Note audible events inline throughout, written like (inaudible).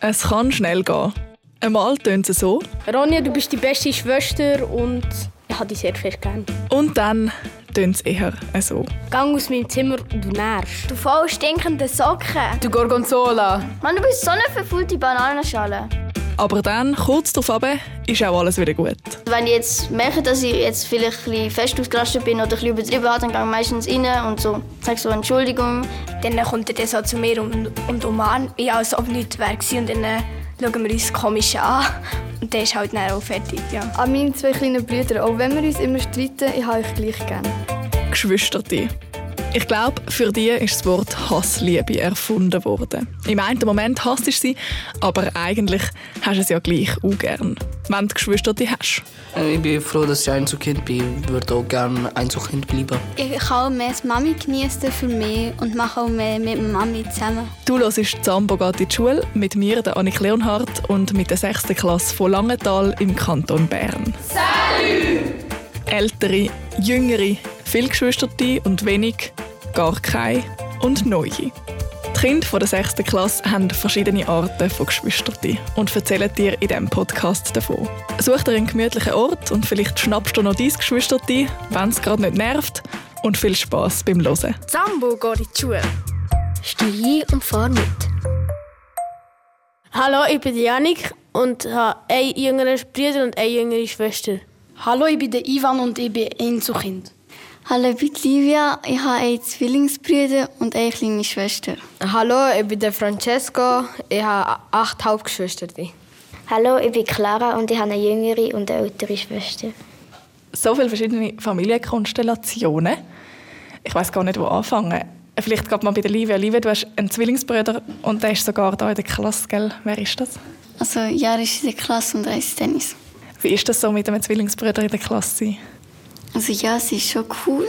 es kann schnell gehen. Einmal tönt es so. Ronja, du bist die beste Schwester und ich habe dich sehr fest gern. Und dann tönt es eher so. Gang aus meinem Zimmer und du nervst. Du voll stinkende Socken. Du Gorgonzola. Mann, du bist so eine verfüllte Bananenschale. Aber dann, kurz darauf ist auch alles wieder gut. Wenn ich jetzt merke, dass ich jetzt vielleicht ein bisschen fest ausgerastet bin oder ein bisschen übertrieben habe, dann gehe ich meistens rein und so, sage so Entschuldigung. Dann kommt er so zu mir und, und umarmt mich, als ob nichts wäre. Und dann äh, schauen wir uns komisch an. Und dann ist halt dann auch fertig, ja. An meine zwei kleinen Brüder, auch wenn wir uns immer streiten, ich habe euch gleich gerne. Geschwisterte. Ich glaube, für die ist das Wort Hassliebe erfunden worden. Im einen Moment hasst du sie, aber eigentlich hast du es ja gleich auch gern, wenn du Geschwisterte hast. Ich bin froh, dass ich Einzelkind bin. Ich würde auch gerne Einzelkind bleiben. Ich kann auch mehr Mami genießen für mich und mache auch mehr mit der Mami zusammen. Du hörst «Zambo geht in die Schule» mit mir, der Annik Leonhardt, und mit der 6. Klasse von Langenthal im Kanton Bern. Salut! Ältere, jüngere, viele Geschwisterte und wenig, gar keine und neue. Die Kinder der 6. Klasse haben verschiedene Arten von Geschwistern und erzählen dir in diesem Podcast davon. Such dir einen gemütlichen Ort und vielleicht schnappst du noch dein Geschwister, wenn es gerade nicht nervt. Und viel Spass beim Hören. Sambo geht in die Schule. Stehe und fahr mit. Hallo, ich bin Janik und habe einen jüngeren Bruder und eine jüngere Schwester. Hallo, ich bin der Ivan und ich bin Einzelkind. Hallo, ich bin Livia. Ich habe einen Zwillingsbruder und eine kleine Schwester. Hallo, ich bin der Francesco. Ich habe acht Halbgeschwister. Hallo, ich bin Clara und ich habe eine jüngere und eine ältere Schwester. So viele verschiedene Familienkonstellationen. Ich weiß gar nicht, wo anfangen. Vielleicht geht man bei der Livia. Livia, du hast einen Zwillingsbruder und der ist sogar da in der Klasse, gell? Wer ist das? Also, ja, er ist in der Klasse und er ist Tennis. Wie ist das so, mit einem Zwillingsbruder in der Klasse sein? Also ja, es ist schon cool,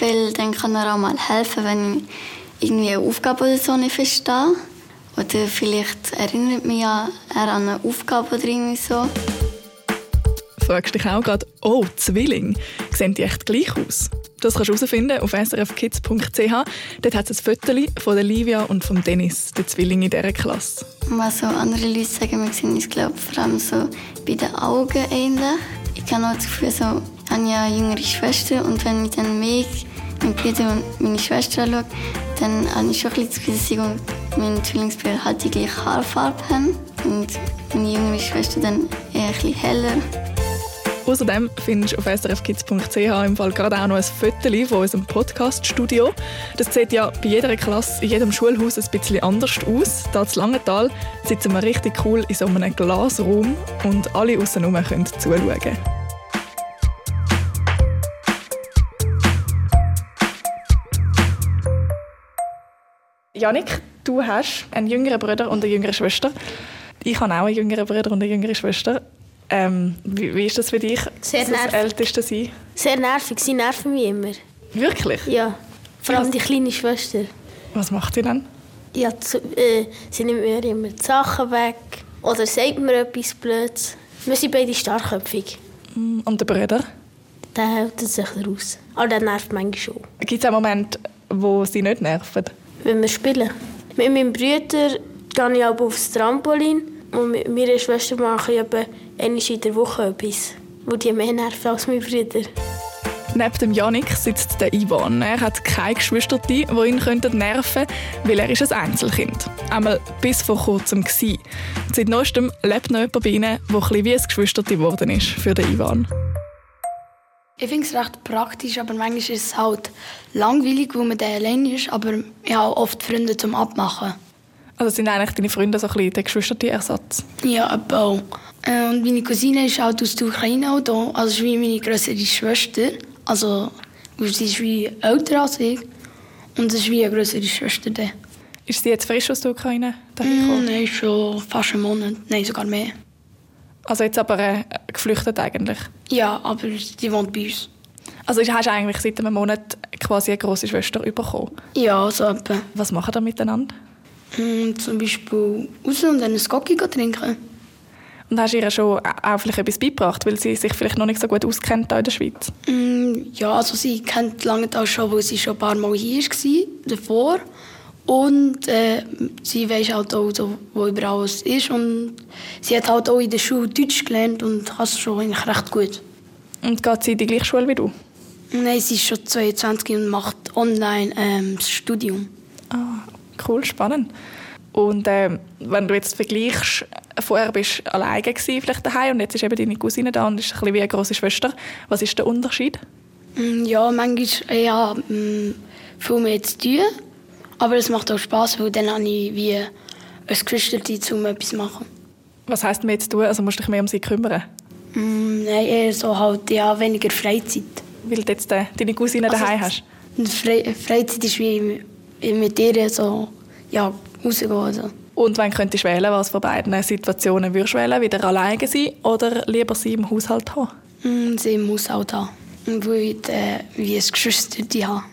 weil dann kann er auch mal helfen, wenn ich irgendwie eine Aufgabe oder so nicht verstehe. Oder vielleicht erinnert mich ja er an eine Aufgabe oder irgendwie so. Fragst dich auch gerade, oh, Zwilling, sehen die echt gleich aus? Das kannst du herausfinden auf srfkids.ch. Dort hat es ein Foto von der Livia und von Dennis, der Zwilling in dieser Klasse. Was andere Leute sagen, wir sehen uns glaube vor allem so bei den Augen ähnlich. Ich habe auch das Gefühl, so, ich habe ja eine jüngere Schwester und wenn ich dann mich, meinen Bruder und meine Schwester anschaue, dann habe ich schon ein bisschen das dass ich und mein Zwillingsbruder halt die gleiche Haarfarbe haben und meine jüngere Schwester dann eher ein bisschen heller. Außerdem findest du auf srfkids.ch im Fall gerade auch noch ein Foto von unserem Podcast-Studio. Das sieht ja bei jeder Klasse, in jedem Schulhaus ein bisschen anders aus. Hier in Langenthal sitzen wir richtig cool in so einem Glasraum und alle aussen herum können zuschauen. Janik, du hast einen jüngeren Bruder und eine jüngere Schwester. Ich habe auch einen jüngeren Bruder und eine jüngere Schwester. Ähm, wie, wie ist das für dich, Sehr das. Älteste sein? Sehr nervig, sie nerven mich immer. Wirklich? Ja, vor allem die kleine Schwester. Was macht ihr dann? Ja, zu, äh, sie nimmt mir immer die Sachen weg oder sagt mir etwas Blödes. Wir sind beide starkköpfig. Und der Bruder? Der hält sich raus. Aber der nervt manchmal schon. Gibt es auch Momente, wo sie nicht nerven? Wenn wir spielen. Mit meinem Bruder gehe ich auch aufs Trampolin und mit meiner Schwester mache ich etwa einmal in der Woche etwas, wo die mehr nerven als mein Bruder. Neben dem Janik sitzt der Ivan. Er hat keine Geschwister, die ihn könnten nerven weil er ist ein Einzelkind. Einmal bis vor kurzem war. Seit neuestem lebt noch jemand bei ihnen, der ein bisschen wie ein Geschwister geworden ist für den Ivan. Ich finde es recht praktisch, aber manchmal ist es halt langweilig, weil man da allein ist. Aber ich habe oft Freunde zum Abmachen. Also sind eigentlich deine Freunde so ein bisschen der Geschwister-Ersatz? Ja, auch. Äh, Und meine Cousine ist halt aus der Ukraine auch da. Also ist wie meine größere Schwester. Also sie ist wie älter als ich. Und es ist wie eine größere Schwester da. Ist sie jetzt frisch aus der Ukraine? Mm, nein, schon fast einen Monat. Nein, sogar mehr. Also jetzt aber äh, geflüchtet eigentlich? Ja, aber die wohnt bei uns. Also hast du eigentlich seit einem Monat quasi eine große Schwester bekommen? Ja, so etwa. Was machen ihr miteinander? Mm, zum Beispiel raus und dann einen Skocki trinken. Und hast du ihr schon auch vielleicht etwas beigebracht, weil sie sich vielleicht noch nicht so gut auskennt in der Schweiz? Mm, ja, also sie kennt Langenthal schon, weil sie schon ein paar Mal hier war, davor. Und äh, sie weiß halt auch, so, wo überall was ist. Und sie hat halt auch in der Schule Deutsch gelernt und kann es schon eigentlich recht gut. Und geht sie in die gleiche Schule wie du? Nein, sie ist schon 22 und macht online ähm, das Studium. Ah, cool, spannend. Und ähm, wenn du jetzt vergleichst, vorher bist du alleine gewesen, vielleicht daheim und jetzt ist eben deine Cousine da und ist ein bisschen wie eine große Schwester. Was ist der Unterschied? Mm, Ja, manchmal ja, mm, viel mehr zu tun. Aber es macht auch Spass, weil dann habe ich wie ein Geschwister, um etwas zu machen. Was heisst mehr zu tun? Also musst du dich mehr um sie kümmern? Mm, Nein, eher so halt ja, weniger Freizeit. Weil du jetzt äh, deine Cousine Also, daheim hast. Fre Freizeit ist wie mit ihr so ja, rausgehen. Also. Und wenn könntest du wählen, was von beiden Situationen würdest du wählen? Wieder alleine sein oder lieber sie im Haushalt haben? Mm, Sie im Haushalt haben. Und weil ich äh, wie ein Geschwister die habe.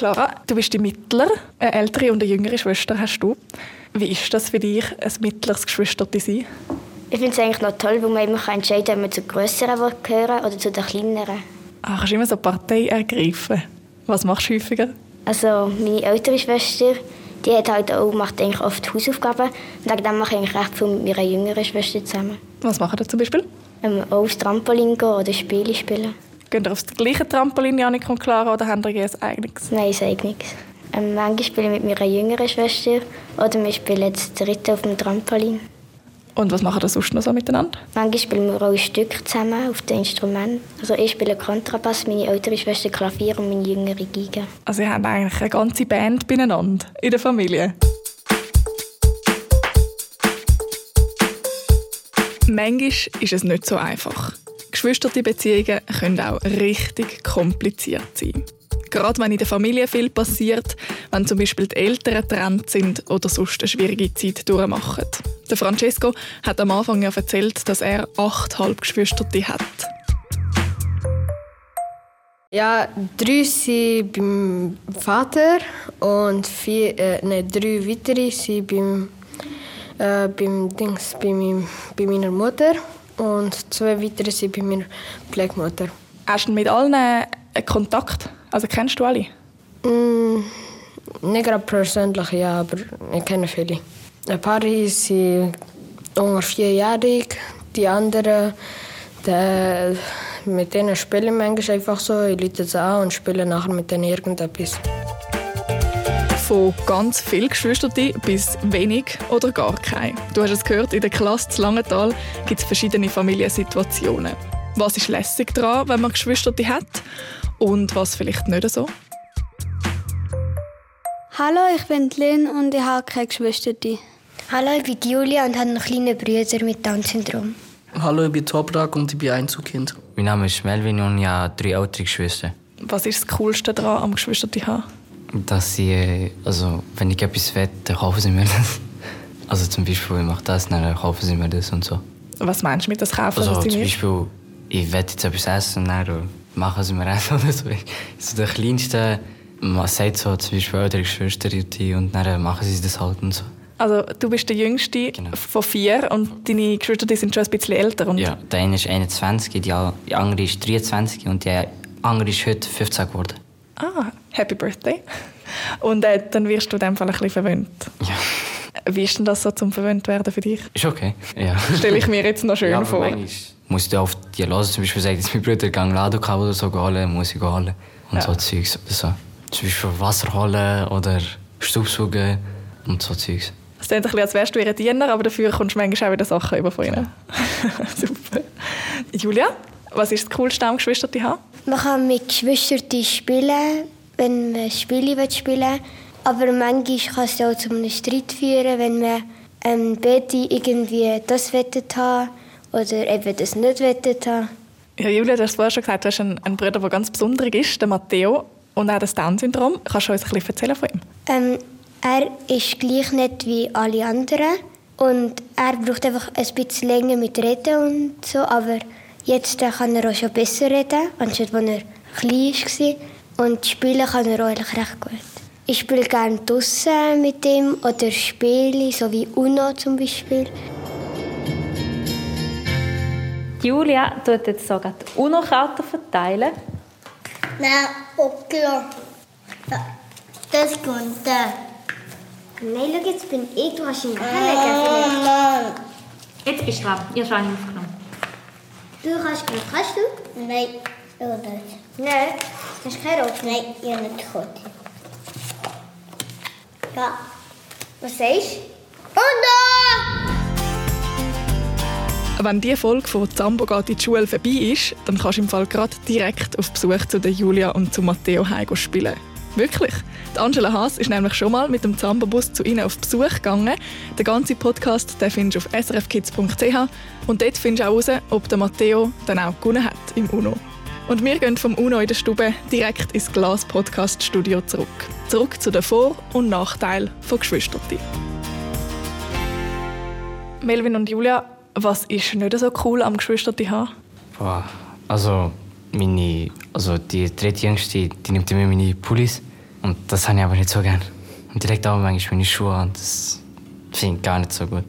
Clara, du bist die Mittler, eine ältere und eine jüngere Schwester hast du. Wie ist das für dich, ein mittleres Geschwister zu sein? Ich finde es eigentlich noch toll, weil man immer entscheiden kann, ob man zu grösseren gehören oder zu den kleineren. Ah, kannst du immer so Partei ergreifen. Was machst du häufiger? Also meine ältere Schwester, die hat halt auch, macht eigentlich oft Hausaufgaben. Und dem mache ich eigentlich recht viel mit meiner jüngeren Schwester zusammen. Was machen ihr zum Beispiel? Ähm, auch aufs Trampolin gehen oder Spiele spielen. Geht ihr aufs gleiche Trampolin, Janik und Clara, oder habt ihr ein eigenes? Nein, sage nichts. Ähm, manchmal spiele ich mit meiner jüngeren Schwester oder wir spielen jetzt dritte auf dem Trampolin. Und was machen ihr sonst noch so miteinander? Manchmal spielen wir auch ein Stück zusammen auf den Instrumenten. Also ich spiele Kontrabass, meine ältere Schwester Klavier und meine jüngere Geige. Also ihr habt eigentlich eine ganze Band beieinander in der Familie. Manchmal ist es nicht so einfach. Geschwisterte Beziehungen können auch richtig kompliziert sein. Gerade wenn in der Familie viel passiert, wenn zum Beispiel die Eltern getrennt sind oder sonst eine schwierige Zeit durchmachen. Der Francesco hat am Anfang ja erzählt, dass er acht Halbgeschwisterte hat. Ja, drei sind beim Vater und vier, äh, nein, drei weitere sind beim, äh, beim Dings, bei, meinem, bei meiner Mutter und zwei weitere sind bei meiner Pflegemutter. Hast du mit allen Kontakt? Also kennst du alle? Mm, nicht gerade persönlich, ja, aber ich kenne viele. Ein paar sind ungefähr vierjährig, die anderen, die, mit denen spiele ich manchmal einfach so. Ich rufe sie an und spiele nachher mit denen irgendetwas. Von ganz vielen Geschwistern bis wenig oder gar keine. Du hast es gehört, in der Klasse zu Langenthal gibt es verschiedene Familiensituationen. Was ist lässig daran, wenn man Geschwister hat und was vielleicht nicht so? Hallo, ich bin Lynn und ich habe keine Geschwister. Hallo, ich bin Julia und habe einen kleinen Bruder mit Down-Syndrom. Hallo, ich bin Toprak und ich bin Einzelkind. Mein Name ist Melvin und ich habe drei ältere Geschwister. Was ist das Coolste daran, am Geschwister zu haben? Dass sie, äh, also wenn ich etwas will, dann kaufen sie mir das. Also zum Beispiel, ich mache das, dann kaufen sie mir das und so. Was meinst du mit das Kaufen? Also zum Beispiel, ich will jetzt etwas essen und dann machen sie mir (laughs) Essen oder so. So der Kleinste, man sagt so zum Beispiel ältere Geschwister die und dann machen sie das halt und so. Also du bist der Jüngste von vier und deine Geschwister die sind schon ein bisschen älter. Und Ja, der eine ist 21, die a- die andere ist 23 und die andere ist heute 15 geworden. Ah, Happy Birthday. Und äh, dann wirst du in dem Fall ein bisschen verwöhnt. Ja. Wie ist denn das so zum verwöhnt werden für dich? Ist okay. Ja. Stelle ich mir jetzt noch schön ja, vor. Muss ich auf die hören, zum Beispiel sagt jetzt mein Bruder, gang Ladekabel oder so holen, muss ich holen. Und Ja. so Zeugs. So. Zum Beispiel Wasser holen oder Staubsaugen und so Zeugs. Es klingt ein bisschen, als wärst du ihr Diener, aber dafür kommst du manchmal auch wieder Sachen über von ihnen. (laughs) Super. Julia, was ist das Coolste am Geschwister zu haben? Man kann mit Geschwistern spielen, wenn man Spiele will spielen Aber manchmal kann es auch zu einem Streit führen, wenn man ähm, beide irgendwie das wettet haben oder eben das nicht wettet haben. Ja, Julia, du hast vorher schon gesagt, du hast einen, einen Bruder, der ganz besonders ist, der Matteo, und er hat das Down-Syndrom. Kannst du uns ein bisschen erzählen von ihm? Ähm, er ist gleich nicht wie alle anderen und er braucht einfach ein bisschen länger mit Reden und so, aber jetzt äh, kann er auch schon besser reden, anstatt als er klein war. Und spielen kann er auch eigentlich recht gut. Ich spiele gerne draußen mit ihm oder Spiele, so wie Uno zum Beispiel. Julia tut jetzt sogar die UNO-Karten verteilen. Nein, okay. Das kommt da. Nein, schau, jetzt bin ich, du hast ihn hingelegt. Nein. Jetzt bist du dran. Ihr habt ihn aufgenommen. Du kannst gehen. Kannst du? Nein, ich nicht. Nein. Hast du keine Rot? Nein, ich habe nicht rot. Ja. Was sagst du? Und da! Wenn diese Folge von Zambo geht in die Schule vorbei ist, dann kannst du im Fall gerade direkt auf Besuch zu der Julia und zu Matteo Heim spielen. Wirklich. Die Angela Haas ist nämlich schon mal mit dem Zamba-Bus zu ihnen auf Besuch gegangen. Den ganzen Podcast den findest du auf srfkids.ch und dort findest du auch heraus, ob der Matteo dann auch gewonnen hat im UNO. Und wir gehen vom UNO in der Stube direkt ins Glas-Podcast-Studio zurück. Zurück zu den Vor- und Nachteilen von Geschwistern. Melvin und Julia, was ist nicht so cool am Geschwisterti haben? Boah, also meine, also die drittjüngste, die nimmt immer meine Pullis und das habe ich aber nicht so gern. Und direkt auch manchmal meine Schuhe und das finde ich gar nicht so gut.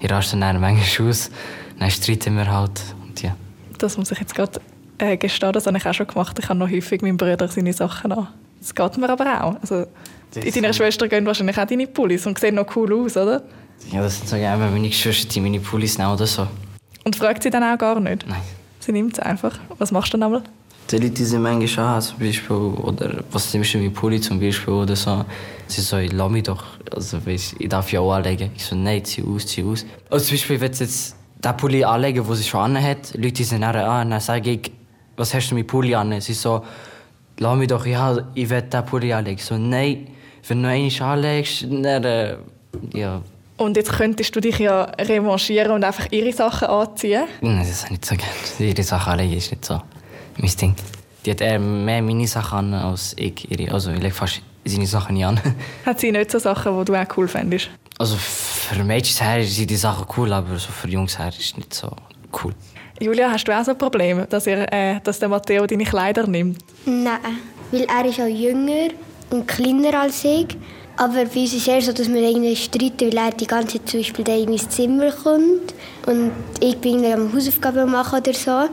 Ich raste dann manchmal aus, dann streiten wir halt und ja. Das muss ich jetzt gerade äh, gestehen, das habe ich auch schon gemacht. Ich habe noch häufig meinem Bruder seine Sachen an. Das geht mir aber auch. Also, in deiner Schwester gehen wahrscheinlich auch deine Pullis und sehen noch cool aus, oder? Ja, das sind so gerne meine Geschwister, die meine Pullis nehmen oder so. Und fragt sie dann auch gar nicht? Nein. Sie nimmt es einfach. Was machst du dann einmal? Die Leute sind manchmal an, zum Beispiel, oder was zum Beispiel mein Pulli zum Beispiel oder so. Sie so, ich lass mich doch, also weißt, ich darf ja auch anlegen. Ich so, nein, zieh aus, zieh aus. Also zum Beispiel, wenn sie jetzt den Pulli anlegen, den sie schon anhat, Leute sind dann an, dann sage ich, was hast du mit Pulli an? Sie so, lass mich doch, ja, ich will den Pulli anlegen. Ich so, nein, wenn du noch einmal anlegst, dann, äh, ja. Und jetzt könntest du dich ja revanchieren und einfach ihre Sachen anziehen. Nein, das habe ich nicht so gerne. Ihre Sachen anlegen ist nicht so mein Ding. Die hat eher mehr meine Sachen an als ich ihre. Also ich lege fast seine Sachen nicht an. (laughs) Hat sie nicht so Sachen, die du auch cool fändest? Also für Mädchen her sind die Sachen cool, aber so für Jungs her ist es nicht so cool. Julia, hast du auch so ein Problem, dass, ihr, äh, dass der Matteo deine Kleider nimmt? Nein, weil er ist auch jünger und kleiner als ich. Aber bei uns ist es eher so, dass wir irgendwie streiten, weil er die ganze Zeit zum Beispiel in mein Zimmer kommt und ich bin irgendwie am Hausaufgaben machen oder so.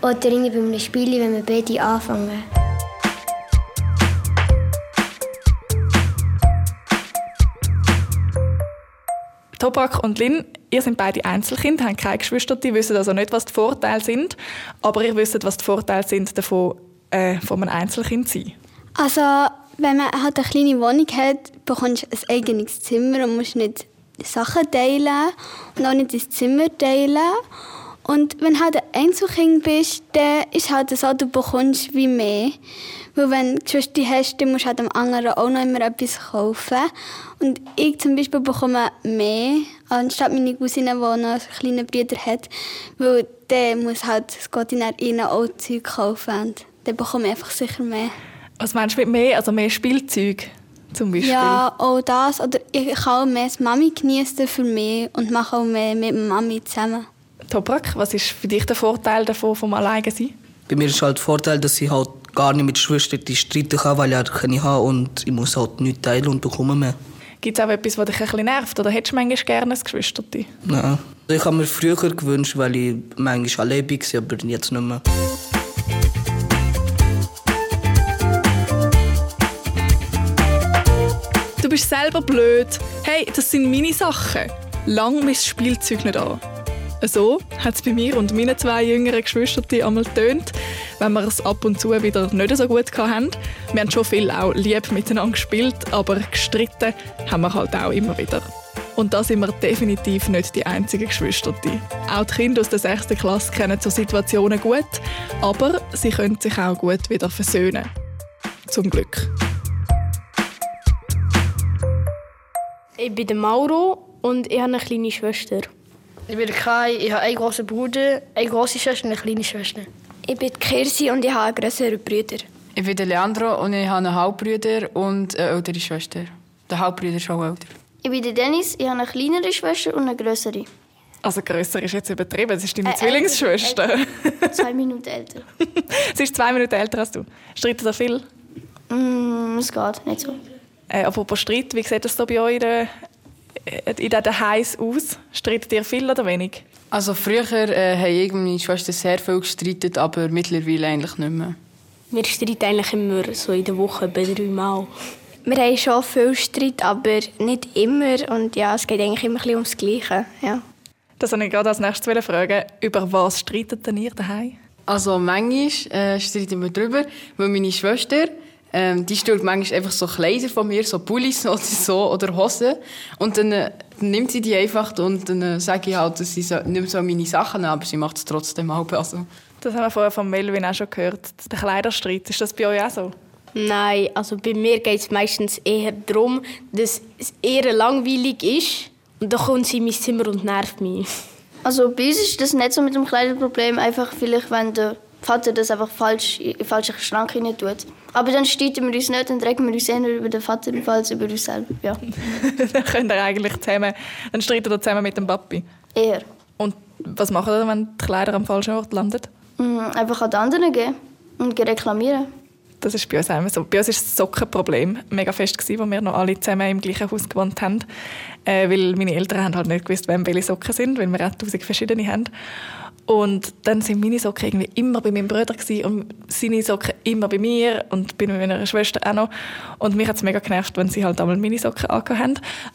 Oder irgendwie bei einem Spiel, wenn wir beide anfangen. Toprak und Lin, ihr seid beide Einzelkinder, habt keine Geschwister, die wissen also nicht, was die Vorteile sind, aber ihr wisst, was die Vorteile sind davon, äh, von einem Einzelkind zu sein. Also, wenn man halt eine kleine Wohnung hat, bekommst du ein eigenes Zimmer und musst nicht Sachen teilen und auch nicht das Zimmer teilen. Und wenn du halt ein Einzelkind bist, dann ist halt so, du bekommst wie mehr. Weil wenn du Geschwister hast, dann musst du halt dem anderen auch noch immer etwas kaufen. Und ich zum Beispiel bekomme mehr, anstatt meine Cousine, die noch einen kleinen hat. Weil der muss halt, es geht in auch Zeug kaufen. Und dann bekomme ich einfach sicher mehr. Was meinst du mit mehr? Also mehr Spielzeug zum Beispiel? Ja, auch das. Oder ich kann auch mehr das Mami genießen für mich und mache auch mehr mit der Mami zusammen. Toprak, was ist für dich der Vorteil davon, vom Alleine sein? Bei mir ist halt der Vorteil, dass ich halt gar nicht mit Schwestern streiten kann, weil ich keine habe und ich muss halt nichts teilen und bekomme mehr. Gibt es auch etwas, was dich ein bisschen nervt? Oder hättest du manchmal gerne ein Geschwister? Nein. Ich habe mir früher gewünscht, weil ich manchmal allein war, aber jetzt nicht mehr. Bist selber blöd. Hey, das sind meine Sachen. Lang mein Spielzeug nicht an. So hat es bei mir und meinen zwei jüngeren Geschwistern einmal getönt, wenn wir es ab und zu wieder nicht so gut hatten. Wir haben schon viel auch lieb miteinander gespielt, aber gestritten haben wir halt auch immer wieder. Und da sind wir definitiv nicht die einzigen Geschwister. Auch die Kinder aus der 6. Klasse kennen so Situationen gut, aber sie können sich auch gut wieder versöhnen. Zum Glück. Ich bin der Mauro und ich habe eine kleine Schwester. Ich bin der Kai, ich habe einen großen Bruder, eine große Schwester und eine kleine Schwester. Ich bin Kirsi und ich habe einen grösseren Bruder. Ich bin der Leandro und ich habe einen Halbbruder und eine ältere Schwester. Der Halbbruder ist auch älter. Ich bin der Dennis, ich habe eine kleinere Schwester und eine größere. Also grösser ist jetzt übertrieben, das ist deine Äh, Zwillingsschwester. älter. (laughs) Zwei Minuten älter. Sie ist zwei Minuten älter als du. Streiten da viel? Mm, es geht, nicht so. Äh, apropos Streit, wie sieht das da bei euch in der, in diesen Heiß aus? Streitet ihr viel oder wenig? Also früher äh, haben ich und meine Schwester sehr viel gestritten, aber mittlerweile eigentlich nicht mehr. Wir streiten eigentlich immer so in der Woche bei drei Mal. Wir haben schon viel Streit, aber nicht immer. Und ja, es geht eigentlich immer ein bisschen ums Gleiche. Ja. Das wollte ich gerade als nächstes fragen. Über was streitet denn ihr daheim? Also manchmal äh, streiten wir darüber, weil meine Schwester ähm, die stellt manchmal einfach so Kleider von mir, so Pullis (laughs) oder so, oder Hosen. Und dann, äh, dann nimmt sie die einfach und dann äh, sage ich halt, dass sie so, nicht so meine Sachen aber sie macht es trotzdem auch. Also. Das haben wir vorher von Melvin auch schon gehört. Der Kleiderstreit, ist das bei euch auch so? Nein, also bei mir geht es meistens eher darum, dass es eher langweilig ist. Und dann kommt sie in mein Zimmer und nervt mich. Also bei uns ist das nicht so mit dem Kleiderproblem. Einfach vielleicht, wenn der Vater das einfach falsch in den falschen Schrank rein tut. Aber dann streiten wir uns nicht, dann regen wir uns eher über den Vater als über uns selber. Ja. (laughs) dann könnt ihr eigentlich zusammen, dann streitet ihr zusammen mit dem Papi? Eher. Und was macht ihr, wenn die Kleider am falschen Ort landen? Mm, einfach an die anderen gehen und reklamieren. Das ist bei uns auch so. Bei uns war das Sockenproblem mega fest, gewesen, wo wir noch alle zusammen im gleichen Haus gewohnt haben. Äh, weil meine Eltern haben halt nicht gewusst, wem welche Socken sind, weil wir auch tausend verschiedene haben. Und dann sind meine Socken irgendwie immer bei meinem Bruder und seine Socken immer bei mir und bei meiner Schwester auch noch. Und mich hat es mega genervt, wenn sie halt einmal meine Socken angehabt haben.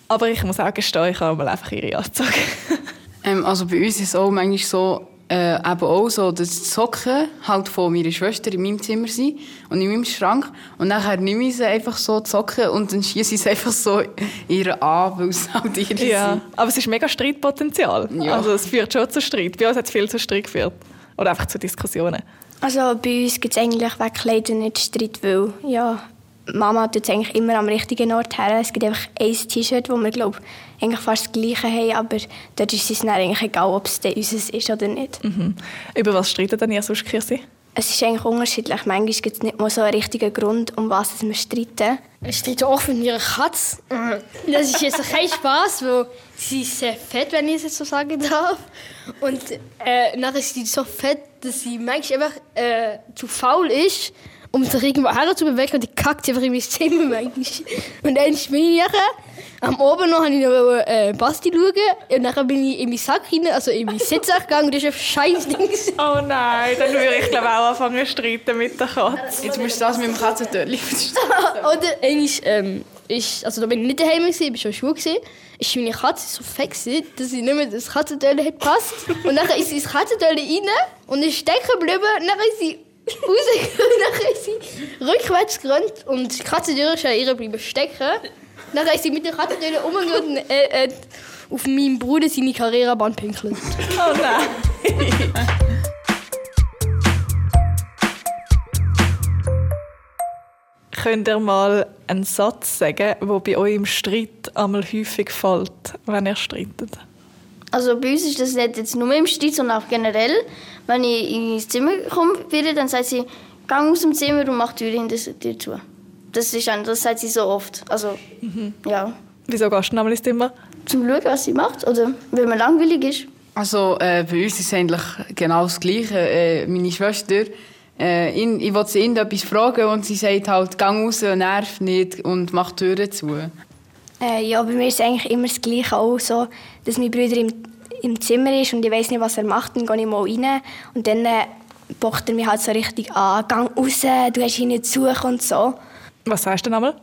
Aber ich muss auch gestehen, ich habe einfach ihre angezogen. ähm, also bei uns ist es auch manchmal so, äh, eben auch so, dass die Socken halt von meiner Schwester in meinem Zimmer sind und in meinem Schrank. Und dann nehme ich sie einfach so die Socken und dann schieße ich sie einfach so ihr an, weil es halt ihre ja, sind. aber es ist mega Streitpotenzial. Ja. Also es führt schon zu Streit. Bei uns hat es viel zu Streit geführt. Oder einfach zu Diskussionen. Also bei uns gibt es eigentlich wegen Kleider nicht Streit, weil ja, Mama tut es eigentlich immer am richtigen Ort her. Es gibt einfach ein T-Shirt, wo wir glaube eigentlich fast das Gleiche haben, aber dort ist es dann eigentlich egal, ob es unseres ist oder nicht. Mhm. Über was streitet denn ihr sonst, Kirsi? Es ist eigentlich unterschiedlich. Manchmal gibt es nicht mal so einen richtigen Grund, um was wir streiten. Ich streite auch mit ihrer Katze. Das ist jetzt kein Spaß, weil sie ist sehr fett, wenn ich es jetzt so sagen darf. Und äh, nachher ist sie so fett, dass sie manchmal einfach äh, zu faul ist, um sich irgendwo herzubewegen und die kackt einfach in mein Zimmer manchmal. Und dann bin ich nachher am Abend noch habe ich noch äh, Basti schauen und dann bin ich in meinen Sack rein, also in meinen Sitzsack gegangen und das ist ein scheiß Ding. Oh nein, dann würde ich glaube auch anfangen zu streiten mit der Katze. Jetzt musst du das mit dem Katzentörli (laughs) Oder einmal, ähm, ist, also da bin ich nicht daheim gewesen, ich war schon schwul gewesen, ist meine Katze so fett gewesen, dass sie nicht mehr das Katzentörli hat passt. Und dann ist sie ins Katzentörli rein und ist stecken geblieben, und dann ist sie rausgekommen, dann ist sie rückwärts gerannt und die Katzentür ist an ihr bleiben stecken. Dann ist sie mit der Katzentür umgegangen und äh, äh, auf meinem Bruder seine Karrierebahn pinkelt. Oh nein! Könnt ihr mal einen Satz sagen, der bei euch im Streit einmal häufig fällt, wenn ihr streitet? Also bei uns ist das nicht jetzt nur im Streit, sondern auch generell. Wenn ich ins Zimmer komme, dann sagt sie, geh aus dem Zimmer und mach die Tür hinter dir zu. Das, ist ein, das sagt sie so oft. Also, mhm. ja. Wieso gehst du nochmal ins Zimmer? Zum Schauen, was sie macht. Oder weil man langweilig ist. Also äh, bei uns ist es eigentlich genau das Gleiche. Äh, meine Schwester, äh, in, ich wollte sie irgendetwas fragen und sie sagt halt, geh raus, nerv nicht und mach die Türen zu. Äh, ja, bei mir ist es eigentlich immer das Gleiche auch so, dass mein Bruder im, im Zimmer ist und ich weiß nicht, was er macht, dann gehe ich mal rein und dann äh, pocht er mich halt so richtig an, geh raus, du hast ihn nicht zu und so. Was sagst du nochmal?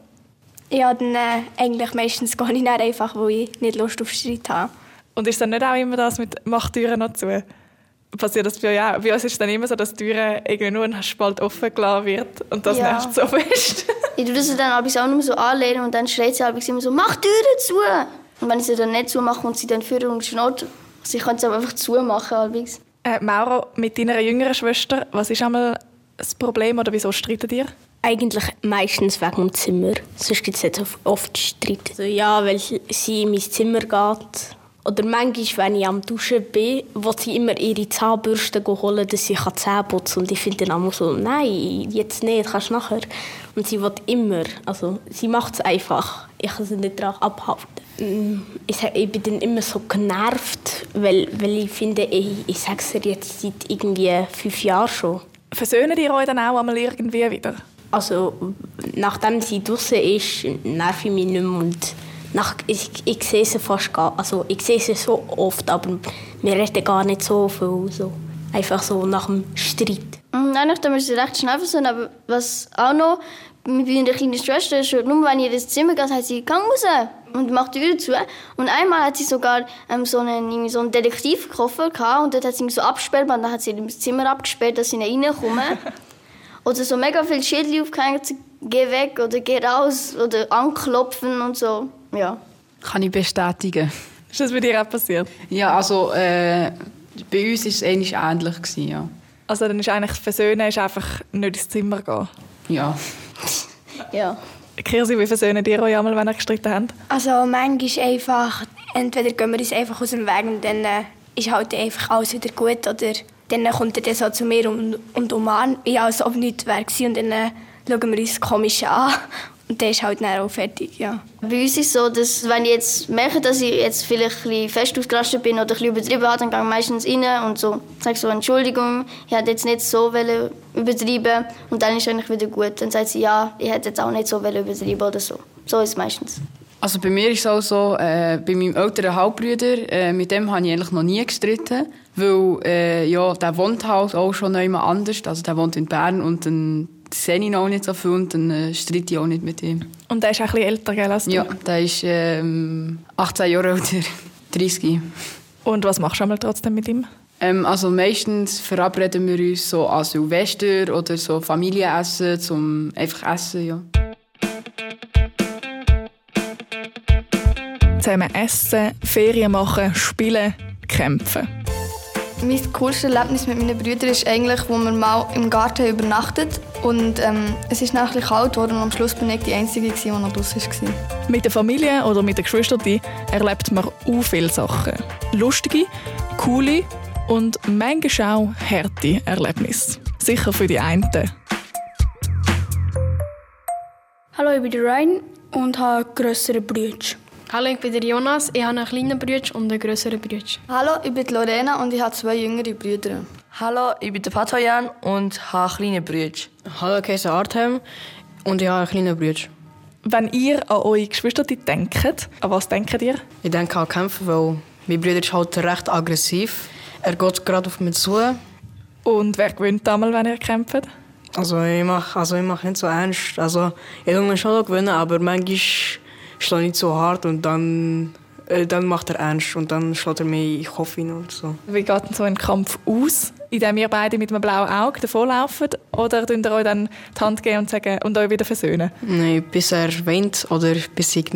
Ja, dann äh, eigentlich meistens gehe ich dann einfach, weil ich nicht Lust auf Streit habe. Und ist dann nicht auch immer das mit «Mach Türen noch zu»? Passiert das bei euch auch? Bei uns ist es dann immer so, dass die Türen irgendwie nur ein Spalt offen gelassen wird und das ja. nervt so (laughs) fest. ich tue das dann auch nur so anlehnen und dann schreit sie immer so «Mach Türen zu!» Und wenn ich sie dann nicht zumache und sie dann führen und schnurrt, also ich kann es einfach zumachen. Äh, Mauro, mit deiner jüngeren Schwester, was ist einmal das Problem oder wieso streitet ihr? Eigentlich meistens wegen dem Zimmer. Sonst gibt es nicht oft Streit. Also ja, weil sie in mein Zimmer geht. Oder manchmal, wenn ich am Duschen bin, will sie immer ihre Zahnbürste holen, dass sie Zähne putzen kann. Und ich finde dann immer so, nein, jetzt nicht, kannst du nachher. Und sie will immer, also sie macht es einfach. Ich kann sie nicht daran abhalten. Mm, ich, ich bin dann immer so genervt, weil, weil ich finde, ich, ich sage es ihr jetzt seit irgendwie fünf Jahren schon. Versöhnen die euch dann auch einmal irgendwie wieder? Also, nachdem sie draußen ist, nerv ich mich nicht mehr und nach, ich, ich sehe sie fast gar, also ich sehe sie so oft, aber wir reden gar nicht so viel, so. einfach so nach dem Streit. Mhm, Eigentlich tun wir sie recht schnell versuchen, aber was auch noch mit meiner kleinen Schwester ist, nur wenn ich in das Zimmer gehe, sagt sie, geh raus und macht die Tür zu. Und einmal hat sie sogar ähm, so, einen, so einen Detektivkoffer gehabt und dort hat sie ihn so abgesperrt und dann hat sie ihn ins Zimmer abgesperrt, dass sie nicht reinkommen. (laughs) oder so mega viele Schilder aufgehängt, geh weg oder geh raus oder anklopfen und so. Ja. Kann ich bestätigen. Ist das bei dir auch passiert? Ja, also äh, bei uns war es ähnlich ähnlich. Gewesen, ja. Also dann ist eigentlich Versöhnen ist einfach nicht ins Zimmer gehen? Ja. ja. Kirsi, wie versöhnen ihr euch einmal, wenn ihr gestritten habt? Also manchmal einfach, entweder gehen wir uns einfach aus dem Weg und dann äh, ist halt einfach alles wieder gut oder dann kommt er dann so zu mir und, und umarmt mich, als ob nichts wäre und dann äh, schauen wir uns komisch an und dann ist halt dann auch fertig, ja. Bei uns ist es so, dass wenn ich jetzt merke, dass ich jetzt vielleicht ein bisschen fest ausgerastet bin oder ein bisschen übertrieben habe, dann gehe ich meistens rein und so, sage so, Entschuldigung, ich hätte jetzt nicht so übertrieben und dann ist es eigentlich wieder gut. Dann sagt sie, ja, ich hätte jetzt auch nicht so übertrieben oder so. So ist es meistens. Also bei mir ist es auch so, äh, bei meinem älteren Halbbruder, äh, mit dem habe ich eigentlich noch nie gestritten, weil äh, ja, der wohnt halt auch schon jemand anders, also der wohnt in Bern und dann sehe ich ihn auch nicht so viel und dann äh, streite ich auch nicht mit ihm. Und der ist auch ein bisschen älter gell, als du? Ja, der ist ähm, 18 Jahre älter, 30. Und was machst du einmal trotzdem mit ihm? Ähm, also meistens verabreden wir uns so an Silvester oder so Familienessen, zum einfach essen, ja. Zusammen essen, Ferien machen, spielen, kämpfen. Mein coolstes Erlebnis mit meinen Brüdern ist eigentlich, wo wir mal im Garten übernachtet und ähm, es ist nachher kalt geworden und am Schluss bin ich die Einzige, die noch draußen war. Mit der Familie oder mit den Geschwistern erlebt man auch viele Sachen. Lustige, coole und manchmal auch harte Erlebnisse. Sicher für die einen. Hallo, ich bin der Ryan und habe grössere Brüder. Hallo, ich bin der Jonas. Ich habe einen kleinen Bruder und einen größeren Bruder. Hallo, ich bin Lorena und ich habe zwei jüngere Brüder. Hallo, ich bin der Patoyan und habe kleine Brüder. Hallo, ich heiße Artem und ich habe einen kleinen Bruder. Wenn ihr an eure Geschwister denkt, an was denkt ihr? Ich denke an Kämpfen, weil mein Bruder ist halt recht aggressiv. Er geht gerade auf mich zu. Und wer gewinnt einmal, wenn ihr kämpft? Also ich mache also mach nicht so ernst. Also ich will schon gewinnen, aber manchmal schlägt nicht so hart und dann, äh, dann macht er ernst und dann schlägt er mir in den Kopf hin und so. Wie geht denn so ein Kampf aus? Indem ihr beide mit einem blauen Auge davonlaufen? Oder könnt ihr euch dann die Hand geben und, sagen, und euch wieder versöhnen? Nein, bis er weint oder bis ich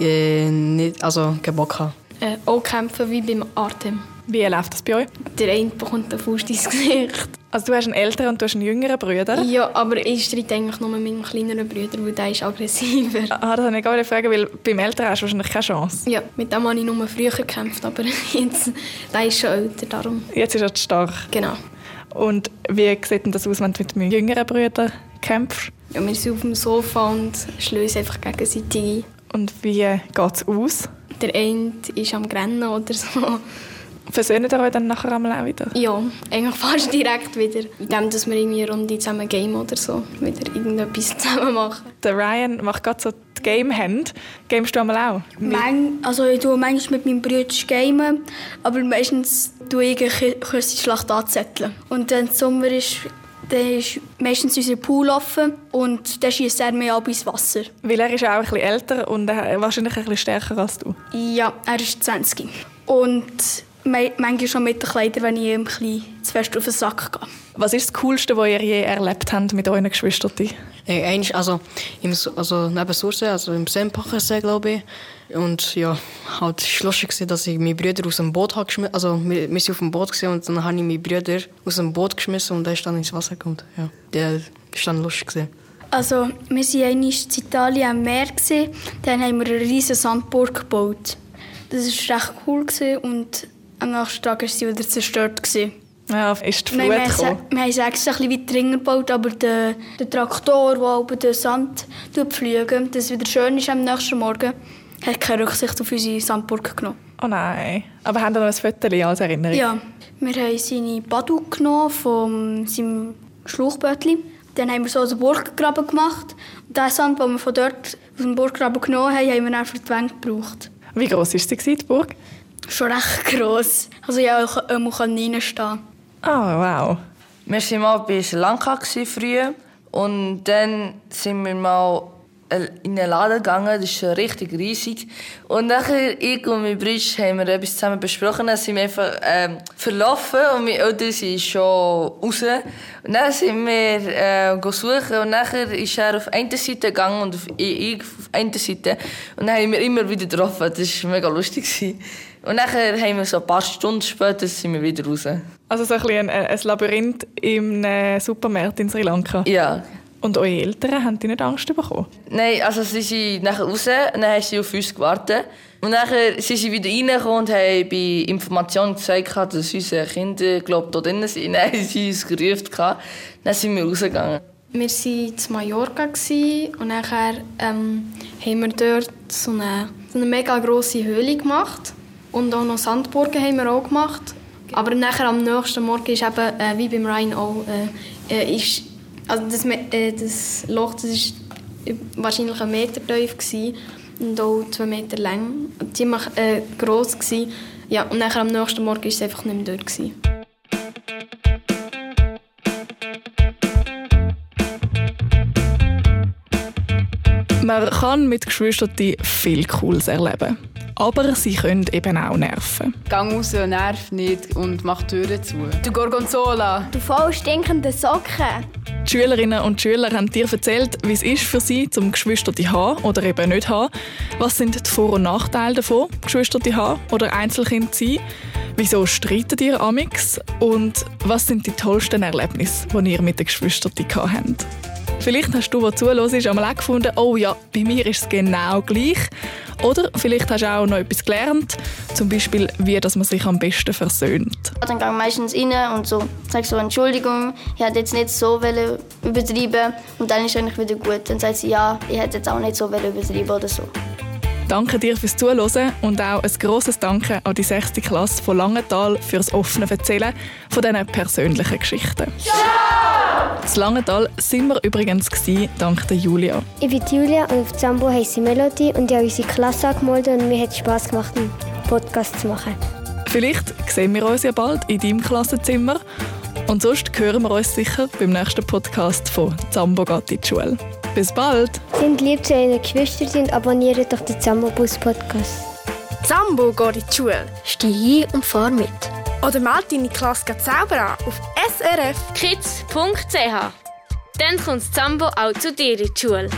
äh, nicht, also keinen Bock habe. Äh, auch kämpfen wie beim Artem. Wie läuft das bei euch? Der eine bekommt einen Fuß ins Gesicht. Also du hast einen älteren und du hast einen jüngeren Bruder? Ja, aber ich streite eigentlich nur mit meinem kleineren Bruder, weil der ist aggressiver. Ah, das wollte ich gerade fragen, weil beim älteren hast du wahrscheinlich keine Chance. Ja, mit dem habe ich nur früher gekämpft, aber (laughs) jetzt, der ist schon älter, darum. Jetzt ist er zu stark? Genau. Und wie sieht denn das aus, wenn du mit deinem jüngeren Bruder kämpfst? Ja, wir sind auf dem Sofa und schlösen einfach gegenseitig ein. Und wie geht es aus? Der eine ist am Rennen oder so. Versöhnt ihr euch dann nachher einmal auch wieder? Ja, eigentlich fast direkt wieder. Indem dass wir irgendwie eine Runde zusammen game oder so. Wieder irgendetwas zusammen machen. Der Ryan macht gerade so die Game-Hand. Gamest du einmal auch? Mein, also ich tue manchmal mit meinem Bruder gamen, aber meistens tue ich eine Schlacht anzetteln. Und es Sommer ist, dann ist meistens unser Pool offen und dann schießt er mehr ab ins Wasser. Weil er ist auch ein bisschen älter und wahrscheinlich ein bisschen stärker als du. Ja, er ist 20. Und manchmal schon mit den Kleidern, wenn ich ihm ein bisschen zu fest auf den Sack gehe. Was ist das Coolste, was ihr je erlebt habt mit euren Geschwistern? Hey, eigentlich, also, im, also neben Surse, also im Sempachensee, glaube ich. Und ja, halt, es war lustig, dass ich meine Brüder aus dem Boot habe geschmissen Also, wir, wir sind auf dem Boot gewesen, und dann habe ich meine Brüder aus dem Boot geschmissen und der ist dann ins Wasser gekommen. Ja, der war dann lustig. Gewesen. Also, wir waren einmal in Italien am Meer. Gewesen. Dann haben wir eine riesige Sandburg gebaut. Das war recht cool gewesen und am nächsten Tag war sie wieder zerstört. Gewesen. Ja, ist die Flut Nein, wir, haben, wir haben es extra ein bisschen weiter gebaut, aber der, der Traktor, der über den Sand pflügt, dass es wieder schön ist am nächsten Morgen, hat keine Rücksicht auf unsere Sandburg genommen. Oh nein. Aber haben Sie noch ein Foto als Erinnerung? Ja. Wir haben seine Badu genommen von seinem Schlauchbötchen. Dann haben wir so einen Burggraben gemacht. Und den Sand, den wir von dort aus dem Burggraben genommen haben, haben wir dann für die Wände gebraucht. Wie groß war sie, die Burg? Schon recht gross. Also ja, ich konnte reinstehen. Ah, wow. Wir waren mal bei Sri Lanka früher und dann sind wir mal in einen Laden gegangen, das ist richtig riesig. Und nachher, ich und mein Bruder haben wir etwas zusammen besprochen, dann sind wir einfach ähm, verlaufen und meine Eltern sind schon raus. Und dann sind wir äh, suchen und nachher ist er auf eine Seite gegangen und ich auf eine Seite. Und dann haben wir immer wieder getroffen, das war mega lustig. Und nachher haben wir so ein paar Stunden später sind wir wieder raus. Also so ein, ein, ein Labyrinth im Supermarkt in Sri Lanka? Ja. Und eure Eltern, haben die nicht Angst bekommen? Nein, also sie sind nachher raus und dann haben sie auf uns gewartet. Und nachher sind sie wieder reingekommen und haben bei Informationen gesagt, dass unsere Kinder glaub, da drinnen sind. (laughs) Dann haben sie uns gerufen. Dann sind wir rausgegangen. Wir waren in Mallorca und nachher ähm, haben wir dort so eine, so eine mega grosse Höhle gemacht. Und auch noch Sandburgen haben wir auch gemacht. Aber nachher am nächsten Morgen ist eben, äh, wie beim Rhein auch, äh, äh ist, also das, äh, das Loch das ist wahrscheinlich ein Meter tief gewesen und auch zwei Meter lang. Ziemlich äh, gross gewesen. Ja, und nachher am nächsten Morgen ist es einfach nicht mehr dort gewesen. Man kann mit Geschwistern viel Cooles erleben aber sie können eben auch nerven. Gang raus, nerv nicht und mach die Türen zu. Du Gorgonzola. Du voll stinkende Socken. Die Schülerinnen und Schüler haben dir erzählt, wie es ist für sie, zum Geschwister zu haben oder eben nicht haben. Was sind die Vor- und Nachteile davon, Geschwister zu haben oder Einzelkind zu sein? Wieso streitet ihr amix? Und was sind die tollsten Erlebnisse, die ihr mit den Geschwistern habt? Vielleicht hast du, der zuhörst, einmal auch gefunden, oh ja, bei mir ist es genau gleich. Oder vielleicht hast du auch noch etwas gelernt, zum Beispiel, wie dass man sich am besten versöhnt. Dann gehe ich meistens rein und so, sage so Entschuldigung, ich hätte jetzt nicht so übertrieben und dann ist es eigentlich wieder gut. Dann sagt sie, ja, ich hätte jetzt auch nicht so übertrieben oder so. Danke dir fürs Zuhören und auch ein grosses Danke an die 6. Klasse von Langenthal fürs offene Erzählen von diesen persönlichen Geschichten. Ja! Das Langenthal sind wir übrigens gewesen, dank der Julia. Ich bin Julia und auf Zambo heißt sie Melody und ich habe unsere Klasse angemeldet und mir hat es Spass gemacht, einen Podcast zu machen. Vielleicht sehen wir uns ja bald in deinem Klassenzimmer und sonst hören wir uns sicher beim nächsten Podcast von Zambo geht in die Schule. Bis bald. Sind lieb zu euren Geschwistern und abonniert doch den Zambo Bus Podcast. Zambo geht in die Schule. Steh hin und fahr mit. Oder melde deine Klasse selber an auf srfkids.ch. Dann kommt Zambo auch zu dir in die Schule.